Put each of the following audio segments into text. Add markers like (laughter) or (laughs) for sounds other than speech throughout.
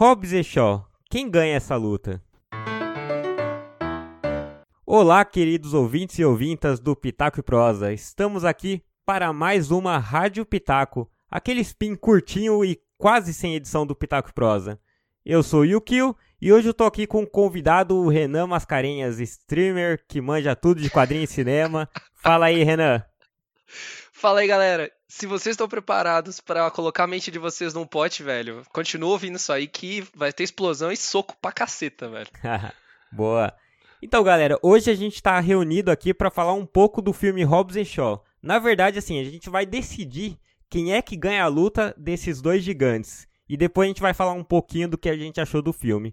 Hobbs e Shaw, quem ganha essa luta? Olá, queridos ouvintes e ouvintas do Pitaco e Prosa. Estamos aqui para mais uma Rádio Pitaco, aquele spin curtinho e quase sem edição do Pitaco e Prosa. Eu sou o Yukio e hoje eu tô aqui com o convidado o Renan Mascarenhas, streamer que manja tudo de quadrinho e cinema. Fala aí, Renan. Fala aí, galera. Se vocês estão preparados para colocar a mente de vocês num pote, velho, continua ouvindo isso aí que vai ter explosão e soco pra caceta, velho. (laughs) Boa. Então, galera, hoje a gente tá reunido aqui para falar um pouco do filme Hobbs e Shaw. Na verdade, assim, a gente vai decidir quem é que ganha a luta desses dois gigantes. E depois a gente vai falar um pouquinho do que a gente achou do filme.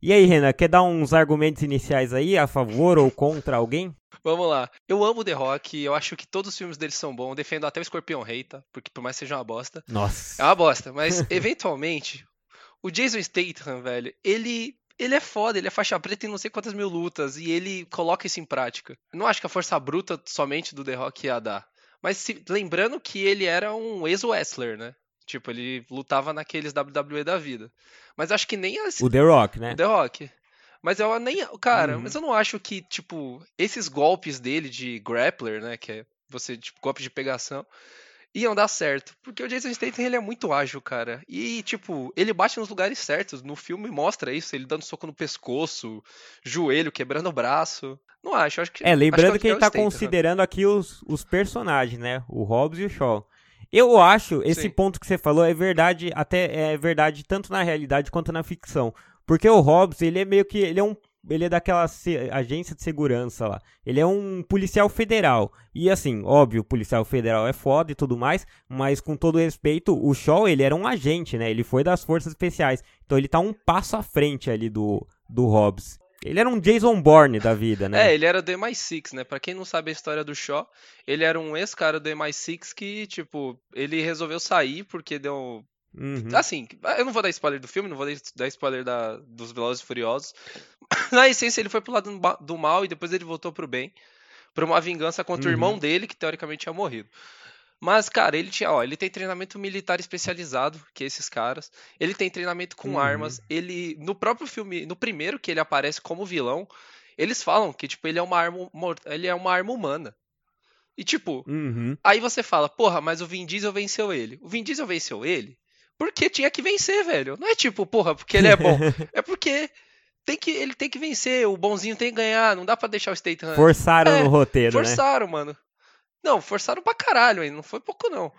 E aí, Renan, quer dar uns argumentos iniciais aí a favor ou contra alguém? Vamos lá. Eu amo The Rock, eu acho que todos os filmes dele são bons. Defendo até o Escorpião Rei, tá? Porque por mais que seja uma bosta. Nossa. É uma bosta, mas (laughs) eventualmente, o Jason Statham, velho, ele. Ele é foda, ele é faixa preta em não sei quantas mil lutas e ele coloca isso em prática. Eu não acho que a força bruta somente do The Rock ia dar. Mas se, lembrando que ele era um ex-wrestler, né? Tipo, ele lutava naqueles WWE da vida. Mas acho que nem assim. O The Rock, né? O The Rock. Mas eu nem. Cara, uhum. mas eu não acho que, tipo, esses golpes dele de grappler, né? Que é você, tipo, golpe de pegação, iam dar certo. Porque o Jason Statham, ele é muito ágil, cara. E, tipo, ele bate nos lugares certos. No filme mostra isso, ele dando soco no pescoço, joelho, quebrando o braço. Não acho, acho que. É, lembrando que, que, ele tá Statham, considerando né? aqui os, os personagens, né? O Hobbs e o Shaw. Eu acho, esse Sim. ponto que você falou é verdade, até é verdade tanto na realidade quanto na ficção. Porque o Hobbs, ele é meio que. Ele é um. Ele é daquela agência de segurança lá. Ele é um policial federal. E assim, óbvio, policial federal é foda e tudo mais. Mas com todo respeito, o Shaw, ele era um agente, né? Ele foi das forças especiais. Então ele tá um passo à frente ali do, do Hobbs. Ele era um Jason Bourne da vida, né? É, ele era do MI6, né? Pra quem não sabe a história do Shaw, ele era um ex-cara do MI6 que, tipo, ele resolveu sair porque deu Uhum. Assim, eu não vou dar spoiler do filme, não vou dar spoiler da, dos Velozes e Furiosos. (laughs) Na essência, ele foi pro lado do mal e depois ele voltou pro bem. Pra uma vingança contra uhum. o irmão dele, que teoricamente tinha morrido. Mas, cara, ele tinha, ó, ele tem treinamento militar especializado, que é esses caras. Ele tem treinamento com uhum. armas. Ele, no próprio filme, no primeiro que ele aparece como vilão, eles falam que, tipo, ele é uma arma, ele é uma arma humana. E, tipo, uhum. aí você fala, porra, mas o Vin Diesel venceu ele. O Vin Diesel venceu ele porque tinha que vencer, velho. Não é tipo, porra, porque ele é bom. (laughs) é porque tem que, ele tem que vencer, o bonzinho tem que ganhar, não dá para deixar o Statham. Forçaram é, no roteiro, forçaram, né? Forçaram, mano. Não, forçaram pra caralho, não foi pouco não.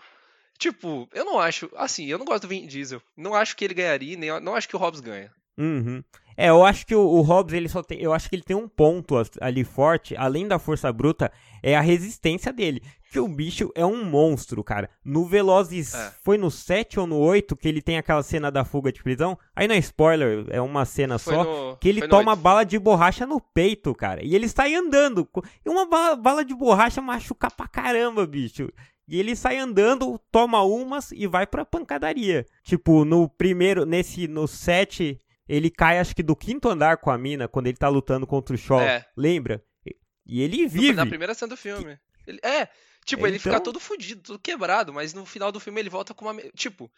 Tipo, eu não acho, assim, eu não gosto do Vin Diesel. Não acho que ele ganharia, nem não acho que o Hobbs ganha. Uhum. É, eu acho que o, o Hobbs, ele só tem. Eu acho que ele tem um ponto ali forte, além da força bruta, é a resistência dele. Que o bicho é um monstro, cara. No Velozes. É. Foi no 7 ou no 8 que ele tem aquela cena da fuga de prisão. Aí não é spoiler, é uma cena foi só. No, que ele toma bala de borracha no peito, cara. E ele sai andando. E uma bala, bala de borracha machuca pra caramba, bicho. E ele sai andando, toma umas e vai pra pancadaria. Tipo, no primeiro, nesse, no 7, ele cai, acho que do quinto andar com a mina, quando ele tá lutando contra o Shaw. É. Lembra? E ele vive. Na primeira cena do filme. Ele, é, tipo, ele fica então todo fudido, todo quebrado, mas no final do filme ele volta com uma. Tipo,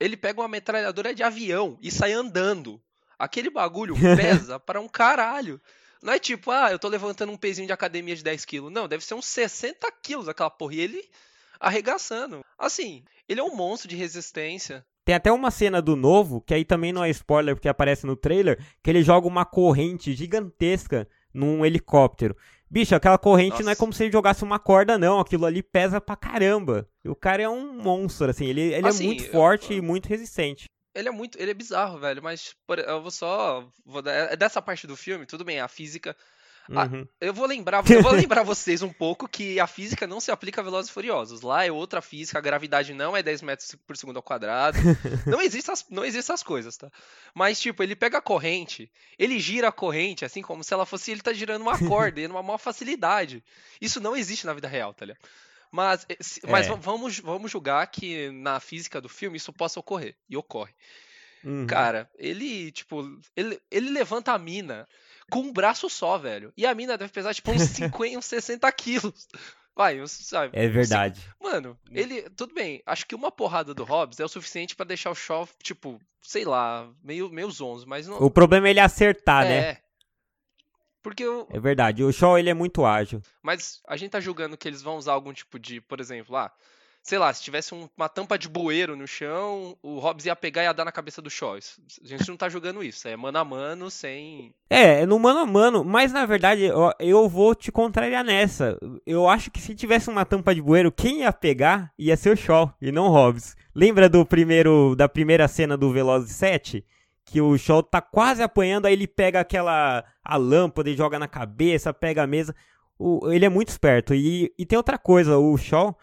ele pega uma metralhadora de avião e sai andando. Aquele bagulho (laughs) pesa para um caralho. Não é tipo, ah, eu tô levantando um pezinho de academia de 10 quilos. Não, deve ser uns 60 quilos aquela porra. E ele arregaçando. Assim, ele é um monstro de resistência. Tem até uma cena do novo, que aí também não é spoiler porque aparece no trailer, que ele joga uma corrente gigantesca num helicóptero. Bicho, aquela corrente Nossa. não é como se ele jogasse uma corda, não. Aquilo ali pesa pra caramba. E o cara é um monstro, assim. Ele, ele é assim, é muito forte eu... e muito resistente. Ele é muito. Ele é bizarro, velho. Mas eu vou só. Vou dar, é dessa parte do filme, tudo bem, a física uhum. Ah, eu vou lembrar, (laughs) eu vou lembrar vocês um pouco que a física não se aplica a Velozes e Furiosos. Lá é outra física, a gravidade não é 10 metros por segundo ao quadrado. (laughs) não existem as, não existe essas coisas, tá? Mas, tipo, ele pega a corrente, ele gira a corrente, assim como se ela fosse ele tá girando uma corda, e numa maior facilidade. Isso não existe na vida real, tá ligado? Mas, eh, mas é. vamos, vamos julgar que na física do filme isso possa ocorrer. E ocorre. Uhum. Cara, ele, tipo, ele, ele levanta a mina com um braço só, velho. E a mina deve pesar tipo uns (laughs) 50, uns 60 quilos. Vai, sabe? É verdade. Mano, ele. Tudo bem, acho que uma porrada do Hobbs é o suficiente para deixar o Shaw, tipo, sei lá, meio, meio zonzo, mas não. O problema é ele acertar, é, né? É. Porque eu... É verdade, o Shaw ele é muito ágil. Mas a gente tá julgando que eles vão usar algum tipo de, por exemplo, lá. Ah, sei lá, se tivesse um, uma tampa de bueiro no chão, o Hobbs ia pegar e ia dar na cabeça do Shaw. A gente não tá jogando isso, é mano a mano, sem. É, é no mano a mano, mas na verdade eu, eu vou te contrariar nessa. Eu acho que se tivesse uma tampa de bueiro, quem ia pegar ia ser o Shaw e não o Hobbs. Lembra do primeiro da primeira cena do Velozes 7? Que o Shaw tá quase apanhando, aí ele pega aquela a lâmpada e joga na cabeça, pega a mesa. O, ele é muito esperto. E, e tem outra coisa, o Shaw,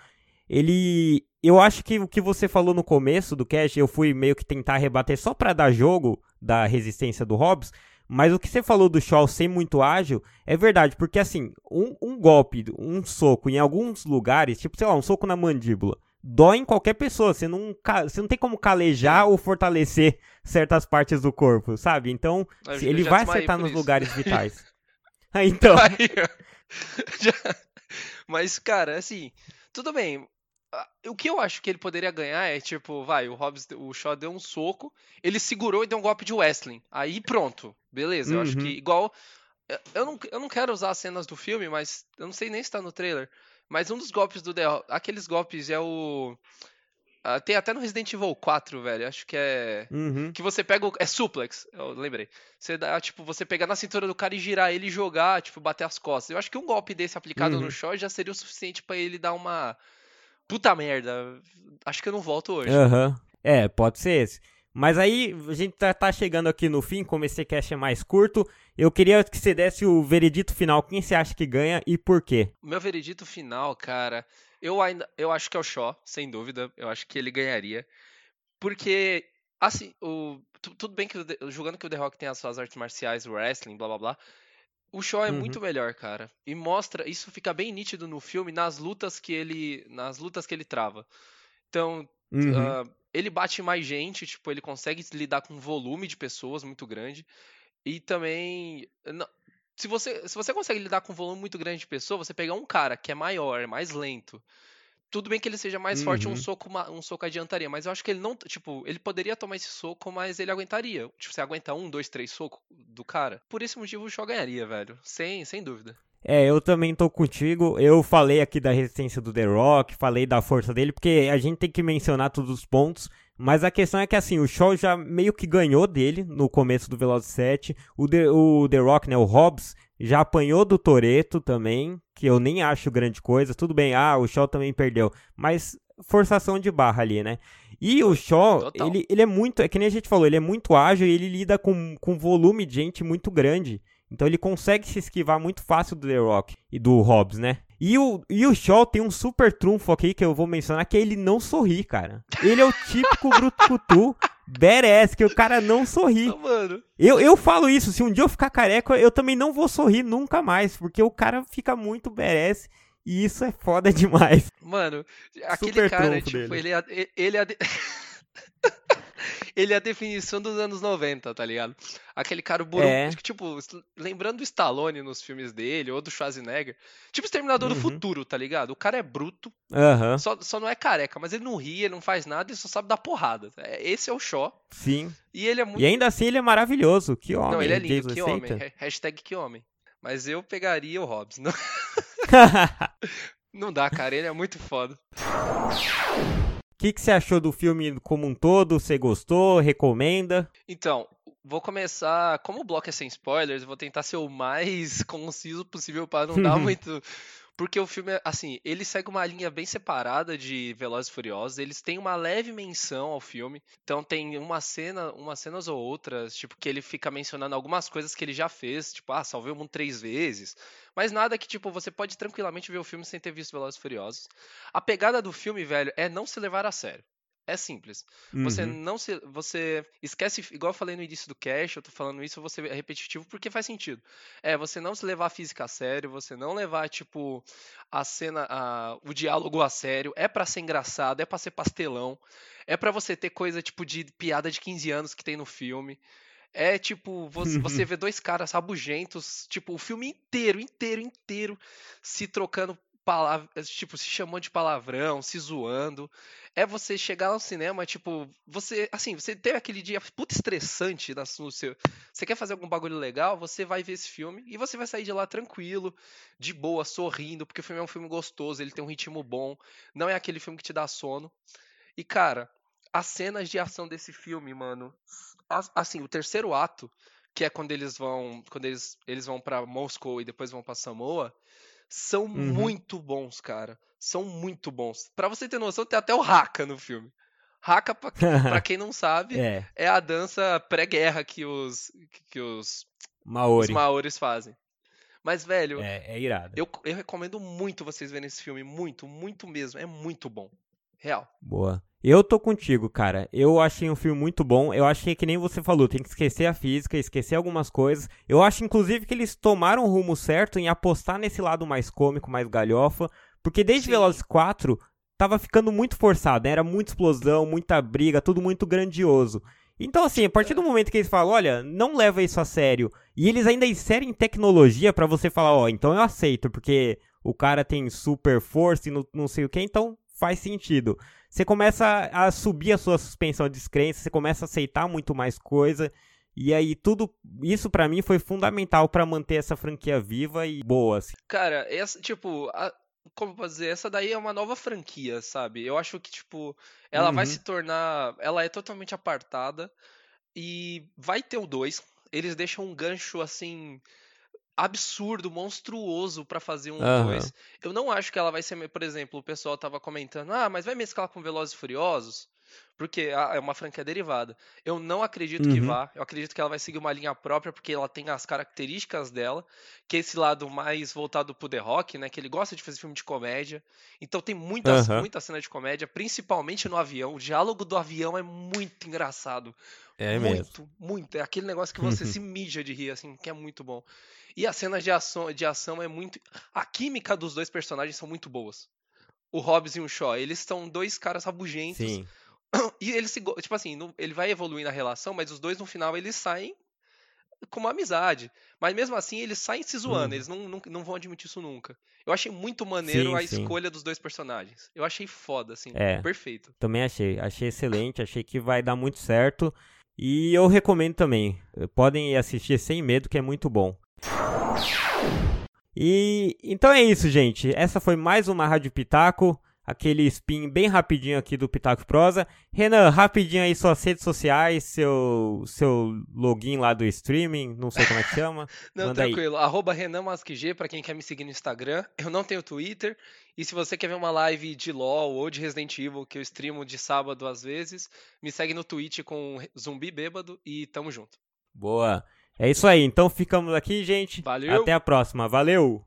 ele. Eu acho que o que você falou no começo do cast, eu fui meio que tentar rebater só para dar jogo da resistência do Hobbs. Mas o que você falou do Shaw ser muito ágil é verdade, porque assim, um, um, golpe, um soco em alguns lugares, tipo, sei lá, um soco na mandíbula, dói em qualquer pessoa. Você não, você não tem como calejar ou fortalecer certas partes do corpo, sabe? Então, ele vai acertar nos isso. lugares vitais. (laughs) (laughs) então. (laughs) Mas, cara, assim, tudo bem. O que eu acho que ele poderia ganhar é tipo, vai, o Hobbs, o Shaw deu um soco, ele segurou e deu um golpe de wrestling. Aí pronto, beleza. Uhum. Eu acho que uhum. igual. Eu não, eu não quero usar as cenas do filme, mas eu não sei nem se tá no trailer. Mas um dos golpes do The aqueles golpes é o. Uh, tem até no Resident Evil 4, velho. Acho que é. Uhum. Que você pega o. É suplex, eu lembrei. Você dá, tipo, você pegar na cintura do cara e girar ele e jogar, tipo, bater as costas. Eu acho que um golpe desse aplicado uhum. no Shaw já seria o suficiente para ele dar uma puta merda, acho que eu não volto hoje. Uhum. É, pode ser esse. Mas aí, a gente tá, tá, chegando aqui no fim, como esse cast é mais curto, eu queria que você desse o veredito final. Quem você acha que ganha e por quê? O meu veredito final, cara, eu ainda eu acho que é o Shaw, sem dúvida. Eu acho que ele ganharia. Porque, assim, o, tudo bem que jogando que o The Rock tem as suas artes marciais, o wrestling, blá blá blá. O Shaw é uhum. muito melhor, cara. E mostra, isso fica bem nítido no filme nas lutas que ele, nas lutas que ele trava. Então, uhum. uh, ele bate mais gente, tipo, ele consegue lidar com um volume de pessoas muito grande. E também, não, se você, se você consegue lidar com um volume muito grande de pessoas, você pegar um cara que é maior, mais lento, tudo bem que ele seja mais uhum. forte, um uhum. soco, um soco adiantaria, mas eu acho que ele não, tipo, ele poderia tomar esse soco, mas ele aguentaria. Tipo, você aguenta um, dois, três socos do cara. Por esse motivo o Shaw ganharia, velho. Sem, sem dúvida. É, eu também tô contigo. Eu falei aqui da resistência do The Rock, falei da força dele, porque a gente tem que mencionar todos os pontos. Mas a questão é que assim, o Shaw já meio que ganhou dele no começo do Velozes 7. O The, o The Rock, né, o Hobbs, já apanhou do Toreto também, que eu nem acho grande coisa. Tudo bem, ah, o Shaw também perdeu, mas forçação de barra ali, né? E o Shaw, ele, ele é muito, é que nem a gente falou, ele é muito ágil e ele lida com, com volume de gente muito grande. Então ele consegue se esquivar muito fácil do The Rock e do Hobbs, né? E o, e o Shaw tem um super trunfo aqui que eu vou mencionar, que é ele não sorri, cara. Ele é o típico Brutucutu badass, que o cara não sorri. mano. Eu, eu falo isso, se um dia eu ficar careca, eu também não vou sorrir nunca mais, porque o cara fica muito badass e isso é foda (laughs) demais. Mano, aquele Super cara, tipo, dele. ele é, ele é (laughs) (laughs) ele é a definição dos anos 90, tá ligado? Aquele cara burro, é. tipo, lembrando o Stallone nos filmes dele, ou do Schwarzenegger. Tipo Exterminador uhum. do Futuro, tá ligado? O cara é bruto, uhum. só, só não é careca, mas ele não ri, ele não faz nada, ele só sabe dar porrada. É, esse é o Shaw. Sim. E ele é muito... E ainda assim ele é maravilhoso, que homem. Não, ele é lindo, que homem. Hashtag que homem. Mas eu pegaria o Hobbs. Não... (laughs) não dá, cara, ele é muito foda (laughs) que, que você achou do filme como um todo? Você gostou? Recomenda? Então, vou começar. Como o bloco é sem spoilers, vou tentar ser o mais (laughs) conciso possível para não dar (laughs) muito. Porque o filme, assim, ele segue uma linha bem separada de Velozes e Furiosos. Eles têm uma leve menção ao filme. Então tem uma cena, umas cenas ou outras, tipo, que ele fica mencionando algumas coisas que ele já fez. Tipo, ah, salvei o mundo três vezes. Mas nada que, tipo, você pode tranquilamente ver o filme sem ter visto Velozes e Furiosos. A pegada do filme, velho, é não se levar a sério. É simples. Uhum. Você não se. Você esquece. Igual eu falei no início do cast, eu tô falando isso, você é repetitivo porque faz sentido. É, você não se levar a física a sério, você não levar, tipo, a cena, a, o diálogo a sério. É para ser engraçado, é para ser pastelão. É para você ter coisa, tipo, de piada de 15 anos que tem no filme. É tipo, você, você (laughs) vê dois caras rabugentos, tipo, o filme inteiro, inteiro, inteiro se trocando palavras, tipo, se chamando de palavrão, se zoando. É você chegar no cinema, tipo, você, assim, você teve aquele dia puta estressante no seu. Você quer fazer algum bagulho legal, você vai ver esse filme e você vai sair de lá tranquilo, de boa, sorrindo, porque o filme é um filme gostoso, ele tem um ritmo bom, não é aquele filme que te dá sono. E, cara, as cenas de ação desse filme, mano, assim, o terceiro ato, que é quando eles vão, quando eles, eles vão para Moscou e depois vão para Samoa, são uhum. muito bons, cara. São muito bons. Para você ter noção, tem até o Haka no filme. Haka, pra, pra (laughs) quem não sabe, é. é a dança pré-guerra que os, que os, Maori. os maores fazem. Mas, velho, é, é irado. Eu, eu recomendo muito vocês verem esse filme. Muito, muito mesmo. É muito bom. Real. Boa. Eu tô contigo, cara. Eu achei um filme muito bom. Eu achei que nem você falou, tem que esquecer a física, esquecer algumas coisas. Eu acho, inclusive, que eles tomaram o rumo certo em apostar nesse lado mais cômico, mais galhofa. Porque desde Sim. Velozes 4 tava ficando muito forçado, né? Era muita explosão, muita briga, tudo muito grandioso. Então, assim, a partir do momento que eles falam, olha, não leva isso a sério, e eles ainda inserem tecnologia para você falar, ó, oh, então eu aceito, porque o cara tem super força e não, não sei o que, então faz sentido você começa a subir a sua suspensão de descrença, você começa a aceitar muito mais coisa. E aí tudo isso para mim foi fundamental para manter essa franquia viva e boa. Assim. Cara, essa tipo, a, como posso dizer, essa daí é uma nova franquia, sabe? Eu acho que tipo, ela uhum. vai se tornar, ela é totalmente apartada e vai ter o 2. Eles deixam um gancho assim absurdo, monstruoso para fazer um 2. Uhum. Eu não acho que ela vai ser, por exemplo, o pessoal tava comentando, ah, mas vai mesclar com Velozes e Furiosos? Porque é uma franquia derivada. Eu não acredito uhum. que vá. Eu acredito que ela vai seguir uma linha própria, porque ela tem as características dela, que é esse lado mais voltado pro The Rock, né? Que ele gosta de fazer filme de comédia. Então tem muitas, uhum. muita cena de comédia, principalmente no avião. O diálogo do avião é muito engraçado. É muito, mesmo. muito. É aquele negócio que você se mija de rir, assim, que é muito bom. E as cenas de ação, de ação é muito. A química dos dois personagens são muito boas. O Hobbs e o Shaw, eles são dois caras rabugentos. Sim. E eles se. Tipo assim, ele vai evoluir na relação, mas os dois no final eles saem com uma amizade. Mas mesmo assim, eles saem se zoando, hum. eles não, não, não vão admitir isso nunca. Eu achei muito maneiro sim, a sim. escolha dos dois personagens. Eu achei foda, assim, é, perfeito. Também achei, achei excelente, achei que vai dar muito certo. E eu recomendo também. Podem assistir sem medo, que é muito bom. E então é isso, gente. Essa foi mais uma Rádio Pitaco, aquele spin bem rapidinho aqui do Pitaco Prosa. Renan, rapidinho aí suas redes sociais, seu seu login lá do streaming, não sei como é que chama. (laughs) não, Manda tranquilo. Aí. Arroba Renan Masquig, pra quem quer me seguir no Instagram. Eu não tenho Twitter. E se você quer ver uma live de LoL ou de Resident Evil, que eu streamo de sábado às vezes, me segue no Twitch com Zumbi Bêbado e tamo junto. Boa. É isso aí. Então ficamos aqui, gente. Valeu. Até a próxima. Valeu!